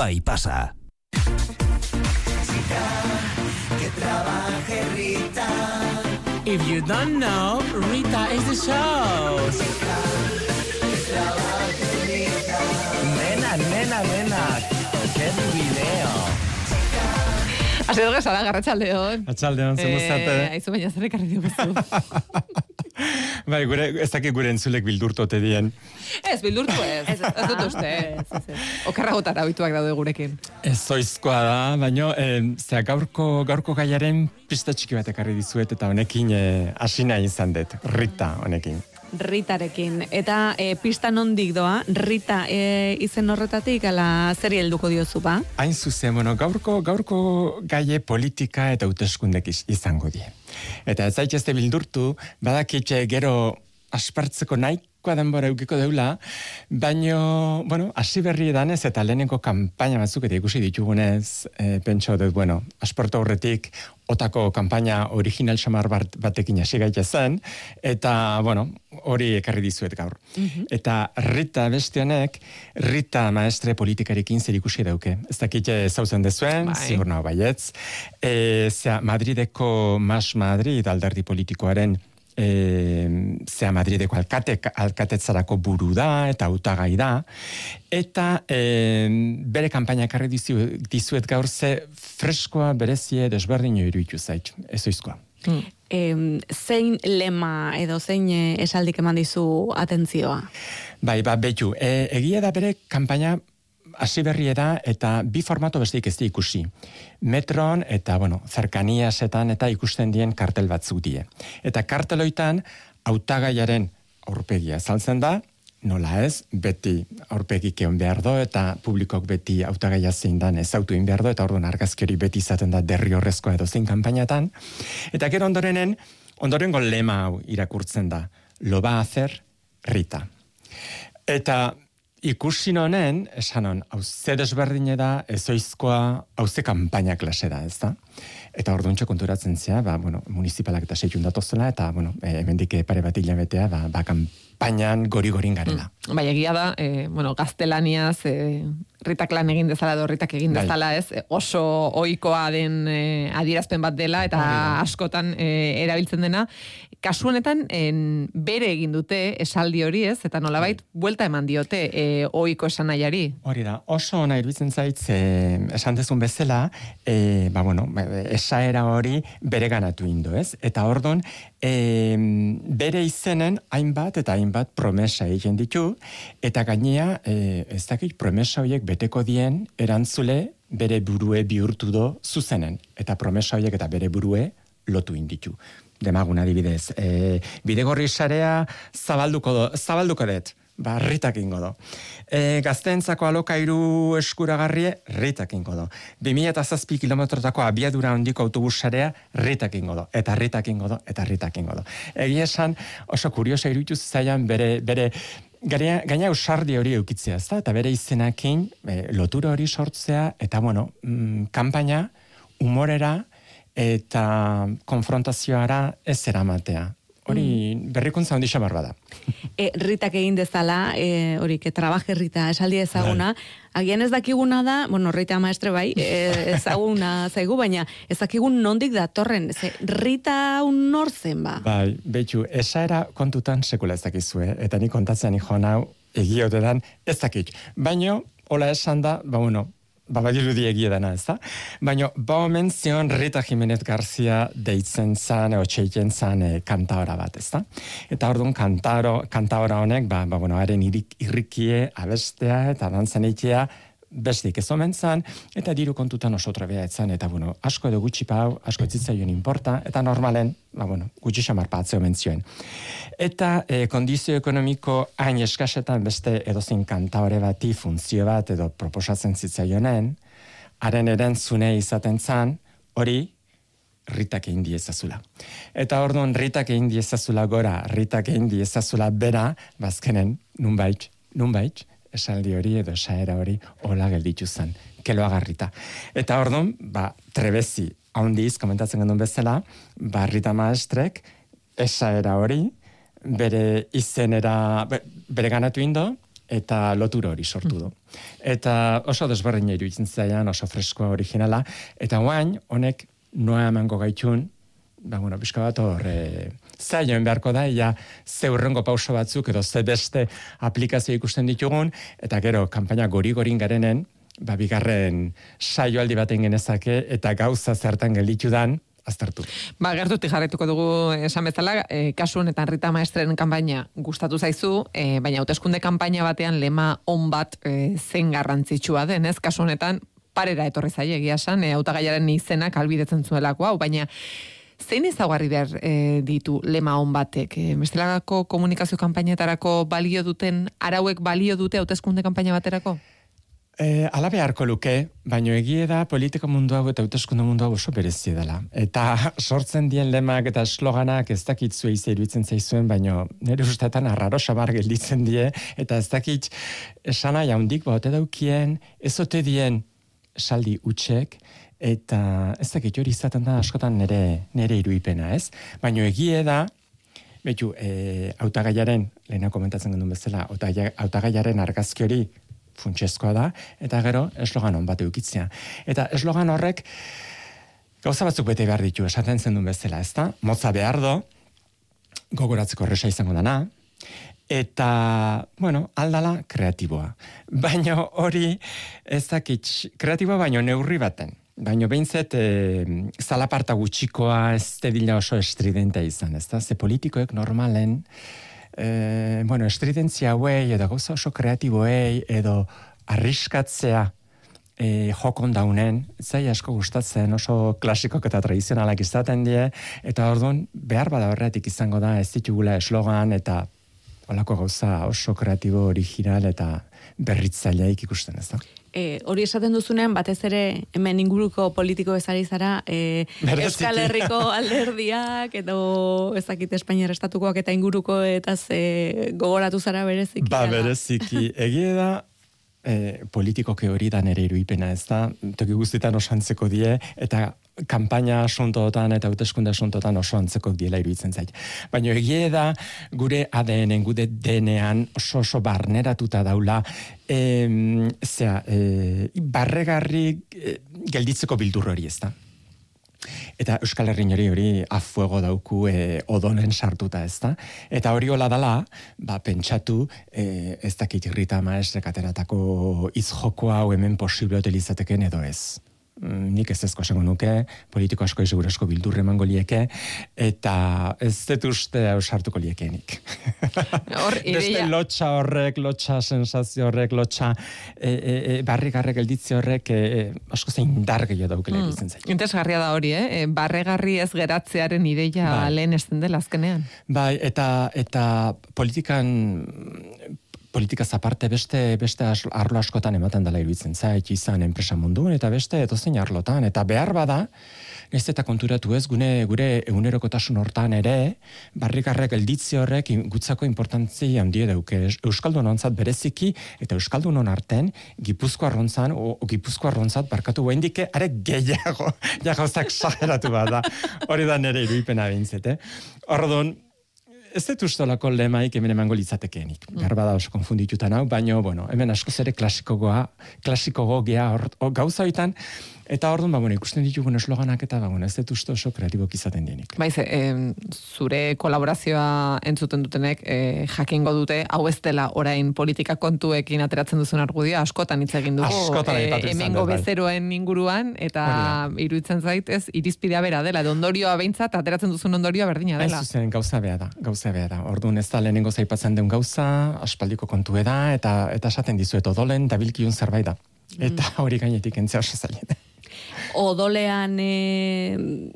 bai pasa. If you don't know, Rita is the show. Nena, nena, nena, qué video. Dugu esala, garratxaldeon. Atxaldeon, zen Eh, aizu baina zer ekarri diguzu. Bai, gure, ez dakit gure entzulek bildurtote dien. ez, bildurtu ez. Ez, ez dut uste. Okerragotara ohituak daude gurekin. Ez zoizkoa da, baino, eh, zera, gaurko, gaurko gaiaren pista txiki bat ekarri dizuet, eta honekin eh, hasi nahi izan dut, Rita honekin. Ritarekin. Eta e, pista nondik doa, Rita e, izen horretatik, ala zeri helduko diozu ba? Hain zuzen, bueno, gaurko, gaurko gaie politika eta hauteskundek iz- izango die. Eta ez zaitezte bildurtu, badakitxe gero aspartzeko nahikoa denbora eukiko deula, baino, bueno, hasi berri edanez eta lehenengo kanpaina batzuk eta ikusi ditugunez, e, pentso dut, bueno, aspartu aurretik, otako kanpaina original xamar bat, batekin hasi gaita zen, eta, bueno, hori ekarri dizuet gaur. Eta Rita beste honek, Rita maestre politikarekin zer ikusi dauke. Ez dakit eh, zauzen dezuen, Bai. ziur nago baietz. E, zera, Madrideko Mas Madrid alderdi politikoaren e, zea Madrideko alkate, alkatetzarako buru da eta hautagai da eta e, bere kanpaina ekarri dizu, dizuet gaur ze freskoa berezie desberdino iruditu zait, ez oizkoa. Em, zein lema edo zein e, esaldik eman dizu atentzioa? Bai, ba, betu, e, egia da bere kanpaina hasi berria da eta bi formato besteik ez di ikusi. Metron eta, bueno, zerkaniasetan eta ikusten dien kartel batzuk die. Eta karteloitan hautagaiaren aurpegia saltzen da, nola ez, beti aurpegik egon behar do, eta publikok beti hautagaia zein dan ezautu egin behar do, eta orduan argazkeri beti izaten da derri horrezkoa edo zein kanpainatan. Eta gero ondorenen, ondorengo lema hau irakurtzen da, lo va a hacer Rita. Eta ikusi honen, esan hon, hau ze desberdine da, ezoizkoa, hau ze kanpaina klase da, ez da? Eta orduan konturatzen zea, ba, bueno, municipalak eta seitun datozela, eta, bueno, e, hemendik pare bat hilabetea, ba, ba, kanpainan gori-gorin garela. Bai, egia da, e, bueno, gaztelaniaz, e, ritak lan egin dezala edo ritak egin Bai. dezala, ez? E, Oso ohikoa den e, adierazpen bat dela eta askotan e, erabiltzen dena. Kasu honetan, en, bere egin dute esaldi hori, ez? Eta nolabait, buelta eman diote e, ohiko esan. Hori da, oso ona iruditzen zait, ze, esan dezun bezala, e, ba, bueno, esaera hori bere ganatu indo, ez? Eta ordon, e, bere izenen hainbat eta hainbat promesa egin ditu, eta gainea, e, ez dakit promesa horiek beteko dien erantzule bere burue bihurtu do zuzenen. Eta promesa horiek eta bere burue lotu inditu. Demagun adibidez, e, bidegorri sarea zabalduko, do, zabalduko dut, ba, ritak ingo do. E, gazteentzako alokairu eskuragarrie, ritak ingo do. 2007 kilometrotako abiadura handiko autobusarea, ritak ingo do. Eta ritak ingo do, eta ritak ingo do. Egia esan, oso kuriosa iruditu zailan bere, bere Gaina, gaina usardi hori eukitzea, ezta? Eta bere izenakin, e, lotura hori sortzea, eta bueno, mm, kanpaina, humorera, eta konfrontazioara ez eramatea. Hori berrikuntza handi xamar bada. E, ritak egin dezala, e, hori, que trabaje Rita, esaldi ezaguna, agian ez dakiguna da, bueno, Rita maestre bai, e, ezaguna zaigu, baina ez dakigun nondik datorren, ze, Rita un nor zen ba? Bai, betxu, esaera kontutan sekula ez dakizue, eta ni kontatzen ikon hau egiote dan ez dakit. Baino, hola esan da, ba bueno, ba badirudi egia dana, ez da? Baina, ba omen zion Rita Jimenez Garzia deitzen zan, eo txeiken zan e, kantaora bat, ez da? Eta orduan kantaro, kantaora honek, ba, ba bueno, haren irrikie, abestea eta dantzan eitea, bestik ez omen zan, eta diru kontutan oso trebea etzan, eta bueno, asko edo gutxi pau, asko etzitzaion inporta, eta normalen, ba bueno, gutxi xamar patze omen zioen. Eta e, kondizio ekonomiko hain eskasetan beste edozein kantaore bati funtzio bat edo proposatzen zitzaionen, haren erantzune izaten zan, hori ritak egin diezazula. Eta orduan ritak egin diezazula gora, ritak egin diezazula bera, bazkenen, nunbait, nunbait, esaldi hori edo esaera hori hola gelditu zen, kelo agarrita. Eta orduan, ba, trebezi, haundiz, komentatzen gendun bezala, ba, Rita Maestrek, esaera hori, bere izenera, be- bere ganatu indo, eta lotura hori sortu du. Eta oso desberdin iruditzen zaian, oso freskoa originala, eta guain, honek noa emango gaitun, ba, bueno, pixka bat hor, e, zailuen beharko da, ja, zeurrengo pauso batzuk, edo ze beste aplikazio ikusten ditugun, eta gero, kanpaina gori-gorin garenen, ba, bigarren saioaldi baten genezake, eta gauza zertan gelditu dan, aztertu. Ba, gertutik jarretuko dugu esan bezala, e, kasu honetan Rita Maestren kanpaina gustatu zaizu, e, baina hauteskunde kanpaina batean lema on bat e, zen garrantzitsua den, ez? Kasu honetan parera etorri zaie egia san, e, izenak albidetzen zuelako hau, baina zein ezaugarri behar e, ditu lema on batek? E, bestelako komunikazio kanpainetarako balio duten, arauek balio dute hauteskunde kanpaina baterako? E, ala beharko luke, baino egie da politiko mundu hau eta hauteskunde mundu hau oso berezi dela. Eta sortzen dien lemak eta esloganak ez dakit zuei zeiruitzen zaizuen, baino nire ustetan arraro sabar gelditzen die, eta ez dakit esana jaundik baute daukien, ez ote dien saldi utxek, eta ez dakit hori izaten da askotan nire, nire iruipena, ez? Baino egie da, Betu, e, autagaiaren, lehena komentatzen gendun bezala, autagaiaren argazki hori funtsezkoa da, eta gero eslogan on bat eukitzea. Eta eslogan horrek gauza batzuk bete behar ditu, esaten zen duen bezala, ez da? Motza behar do, gogoratzeko erresa izango dana, eta, bueno, aldala kreatiboa. Baina hori, ez dakit, kreatiboa baino neurri baten. Baina behintzet, e, zalaparta gutxikoa ez tedila oso estridenta izan, ez da? Ze politikoek normalen, e, bueno, estridentzia hauei, edo gauza oso kreatiboei, edo arriskatzea e, jokon daunen, zai asko gustatzen oso klasikok eta tradizionalak izaten die, eta orduan behar bada horretik izango da ez ditugula eslogan eta olako gauza oso kreatibo, original eta berritzaileik ikusten ez da e, hori esaten duzunean, batez ere hemen inguruko politiko ezari zara, e, Euskal Herriko alderdiak, edo ezakit Espainiar estatukoak eta inguruko eta ze gogoratu zara bereziki. Ba, bereziki. Egie da, e, politikoke hori da nere iruipena ez da, toki guztietan oso antzeko die, eta kanpaina asuntotan eta hauteskunde asuntotan oso antzeko diela iruditzen zait. Baina egie da gure ADN-en, gure denean oso oso barneratuta daula e, zera, e, barregarri e, gelditzeko bildur hori ez da. Eta Euskal Herrin hori hori afuego dauku e, odonen sartuta ez da. Eta hori hola dala, ba, pentsatu e, ez dakit irrita maestre kateratako izjoko hau hemen posible hotelizateken edo ez. Mm, nik ez ezko esango nuke, politiko asko ezegur asko bildurre emango lieke, eta ez dut uste hau sartuko liekeenik. Hor, Beste lotxa horrek, lotxa sensazio horrek, lotxa e, e, e, barrigarrek elditzi horrek e, e, asko zein dar gehiago daukele mm. zait. Interesgarria da hori, eh? E, barregarri ez geratzearen ideia bai. lehen esten dela azkenean. Bai, eta, eta politikan politika zaparte beste beste arlo askotan ematen dela iruditzen zait izan enpresa munduan eta beste edozein arlotan. Eta behar bada ez eta konturatu ez gune gure egunerokotasun hortan ere barrikarrek gelditzi horrek gutzako importantzia handie dauke. Euskaldun ontzat bereziki eta euskaldun on arten gipuzko arrontzan o, o gipuzko arrontzat barkatu guaindike are gehiago ja gauzak sageratu bada. Hori da nere iruipena bintzete Ordon, ez dut ustolako lemaik hemen emango litzatekeenik. Mm. Garba da oso konfundituta nau, baina, bueno, hemen asko zere klasikogoa, klasikogo gea gauza hoitan, Eta orduan, ba, bueno, ikusten ditugun esloganak eta, ba, bueno, ez dut uste oso kreatibok izaten dienik. Baiz, e, zure kolaborazioa entzuten dutenek, e, jakingo dute, hau ez dela orain politika kontuekin ateratzen duzun argudia, askotan hitz egin dugu. Askotan e, Hemengo bai. bezeroen inguruan, eta iruditzen zait, ez, irizpidea bera dela, ondorioa behintzat, ateratzen duzun ondorioa berdina dela. Ez zuzen, gauza bea da, gauza bea da. Orduan ez da lehenengo zaipatzen den gauza, aspaldiko kontu da, eta eta esaten dizuet odolen dabilkiun zerbait da. Mm. Eta hori gainetik entzea oso odolean e,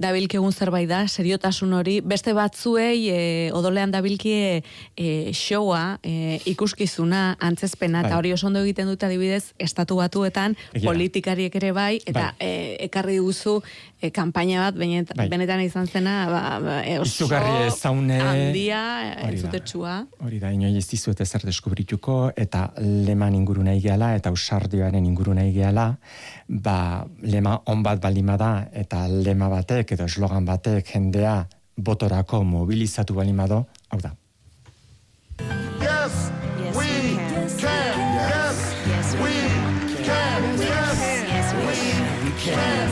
dabilkegun zerbait da, seriotasun hori, beste batzuei e, odolean dabilkie e, showa, e, ikuskizuna, antzezpena, eta bai. hori oso ondo egiten dute adibidez, estatu batuetan, politikariek ere bai, eta bai. E, ekarri duzu e, kampaina bat, benet, bai. benetan izan zena, ba, ba, e, oso handia, entzutetsua. Hori da, inoiz ez dizuet ezer deskubrituko, eta leman inguru nahi gehala, eta usardioaren inguru nahi gehala, ba, lema on bat balima da, eta lema batek, batek edo eslogan batek jendea botorako mobilizatu balin bado, hau da. Yes, we, can. yes, we, can. Yes, we can.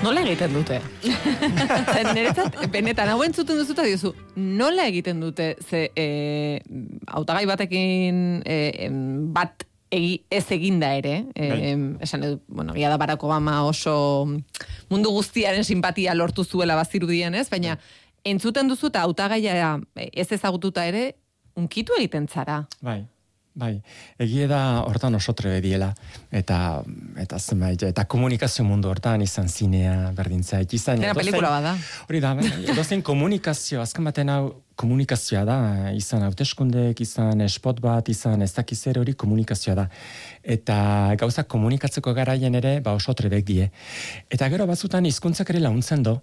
Nola egiten dute? Zer, niretzat, benetan, hau entzuten duzu eta diozu, nola egiten dute, ze, e, autagai batekin e, em, bat egi, ez eginda ere, e, em, esan edu, bueno, ia da Barack Obama oso mundu guztiaren simpatia lortu zuela bazirudien, ez? Baina, entzuten duzu eta hautagaia ez ezagututa ere, unkitu egiten zara. Bai, bai. Egie da hortan oso trebe diela. Eta, eta zenbait, eta komunikazio mundu hortan izan zinea berdintzait. Izan, Dena pelikula bat da. Hori da, edozein komunikazio, azken baten hau komunikazioa da, izan hauteskundek, izan spot bat, izan ez dakiz ere hori komunikazioa da. Eta gauza komunikatzeko garaien ere, ba oso trebek die. Eta gero batzutan hizkuntzak ere launtzen do,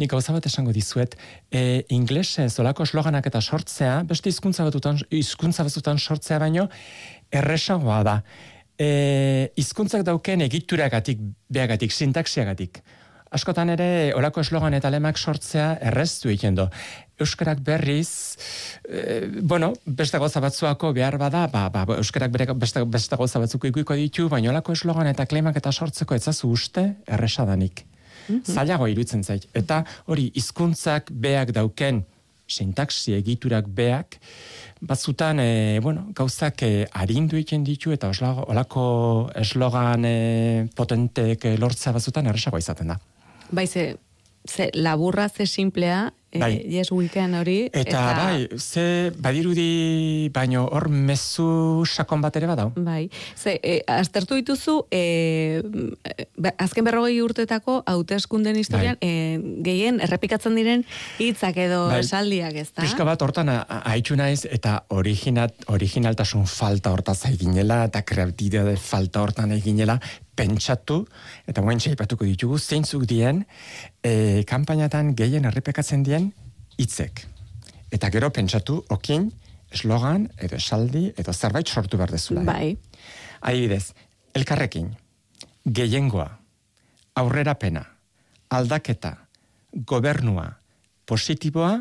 nik gauza bat esango dizuet, e, inglesez olako esloganak eta sortzea, beste hizkuntza batutan, hizkuntza batzutan sortzea baino, erresagoa da. E, hizkuntzak dauken egituragatik, beagatik, sintaxiagatik. Askotan ere, olako eslogan eta lemak sortzea erreztu egiten do. Euskarak berriz, e, bueno, beste gauza batzuako behar bada, ba, ba, ba, Euskarak bere, beste, beste gauza batzuko ikuiko ditu, baina olako eslogan eta klemak eta sortzeko etzazu uste erresadanik. Zailago iruditzen zait. Eta hori, hizkuntzak beak dauken, sintaxi egiturak beak, batzutan, e, bueno, gauzak e, arindu egiten ditu eta oslago- olako eslogan e, potentek e, lortzea batzutan erresagoa izaten da. Bai, ze, ze laburra, ze simplea, e, Bai. yes weekend hori. Eta, bai, ze badirudi baino hor mezu sakon bat ere badau. Bai, ze, e, aztertu dituzu, e, be- azken berrogei urtetako hauteskunden historian, e, gehien errepikatzen diren hitzak edo Bai. esaldiak, ez da? Pixka bat hortan haitxu naiz eta originat, originaltasun falta hortaz eginela eta kreatibitate falta hortan eginela pentsatu eta guen txaipatuko ditugu zeintzuk dien e, kanpainatan gehien errepekatzen dien hitzek. Eta gero pentsatu okin eslogan edo esaldi edo zerbait sortu behar dezula. eh? Bai, Adibidez, elkarrekin, gehiengoa, aurrerapena, aldaketa, gobernua, positiboa,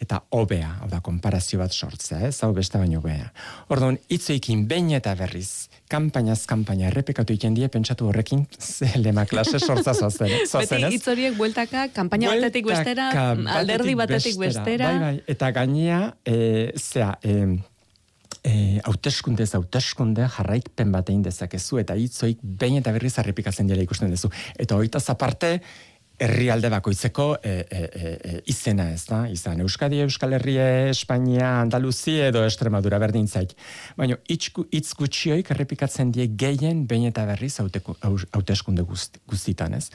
eta hobea, hau da, konparazio bat sortzea, ez, hau beste baino hobea. Orduan, hitzoikin behin eta berriz, kanpainaz kanpaina errepekatu egiten die, pentsatu horrekin, ze lema klase sortza zoazen, beti hitz horiek bueltaka, kanpaina batetik bestera, alderdi batetik bestera. Bai, bai, eta gainea, e, zea, e, e, hauteskunde ez hauteskunde jarraikpen bat egin dezakezu eta hitzoik behin eta berriz errepikatzen dira ikusten duzu. Eta hoitaz aparte, herrialde bakoitzeko e, e, e, e, izena ez da, izan Euskadi, Euskal Herria, Espainia, Andaluzi edo Estremadura berdin zait. Baina hitz gutxioik errepikatzen die gehien behin eta berriz hauteskunde guzti, guztitan, ez?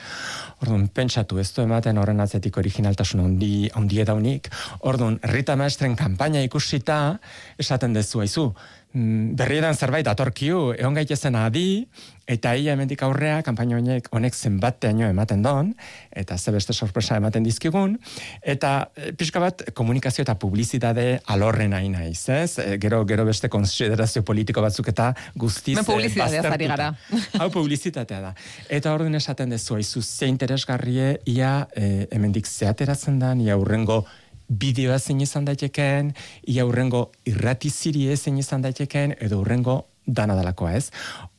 Orduan, pentsatu, ez du ematen horren atzetik originaltasun handi, handi edaunik, orduan, Rita Maestren kanpaina ikusita, esaten dezu, haizu, mm, berriedan zerbait atorkiu, egon gaitezen adi, eta ia hemendik aurrea, kanpaina honek, honek zenbateaino ematen don, eta ze beste sorpresa ematen dizkigun, eta e, pixka bat komunikazio eta publizitate alorren hain naiz, ez? E, gero, gero beste konsiderazio politiko batzuk eta guztiz Hemen publizitateaz baztertuta. ari gara. Hau publizitatea da. Eta orduan esaten dezu, aizu, ze interesgarrie, ia e, hemendik zeateratzen da, ia urrengo bideoa zein izan daitekeen, ia urrengo irratiziri zein izan daitekeen, edo urrengo dana dalakoa ez.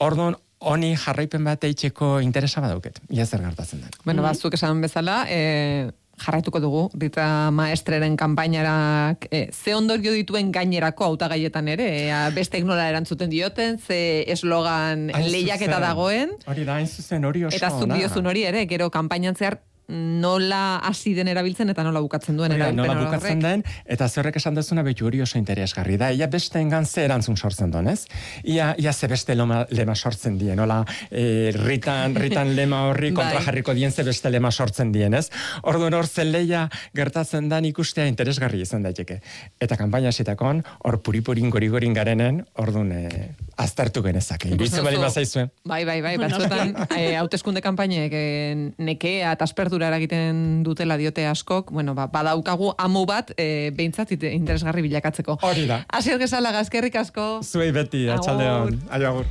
Orduan, honi jarraipen bat eitzeko interesa badauket, ia zer gertatzen den. Bueno, bazuk esan bezala, e, jarraituko dugu, Rita Maestreren kanpainarak e, ze ondorio dituen gainerako hautagaietan ere, ea bestek nola erantzuten dioten, ze eslogan lehiaketa dagoen, Hori da, hain zuzen hori oso eta zuk diozun hori ere, gero kanpainan zehar nola hasi den erabiltzen eta nola bukatzen duen da, erabilpen nola bukatzen den, eta zerrek esan dezuna betu hori oso interesgarri da. Ia beste engan ze erantzun sortzen duen, ez? Ia, ia ze beste lema, lema sortzen dien, nola, e, ritan, ritan lema horri kontra Bai. jarriko dien ze beste lema sortzen dien, ez? Orduan hor zen leia gertatzen dan ikustea interesgarri izan daiteke. Eta kanpaina esitakon, hor puripurin gori-gorin garenen, orduan e, aztertu genezake. Iruditzen bali duzu- bazaizue. Bai, bai, bai, batzuetan eh, hauteskunde kanpainek eh, nekea eta aspertura eragiten dutela diote askok, bueno, ba, badaukagu amu bat eh, behintzat interesgarri bilakatzeko. Hori da. Asier gesala, gazkerrik asko. Zuei beti, atxaldeon. Aio agur.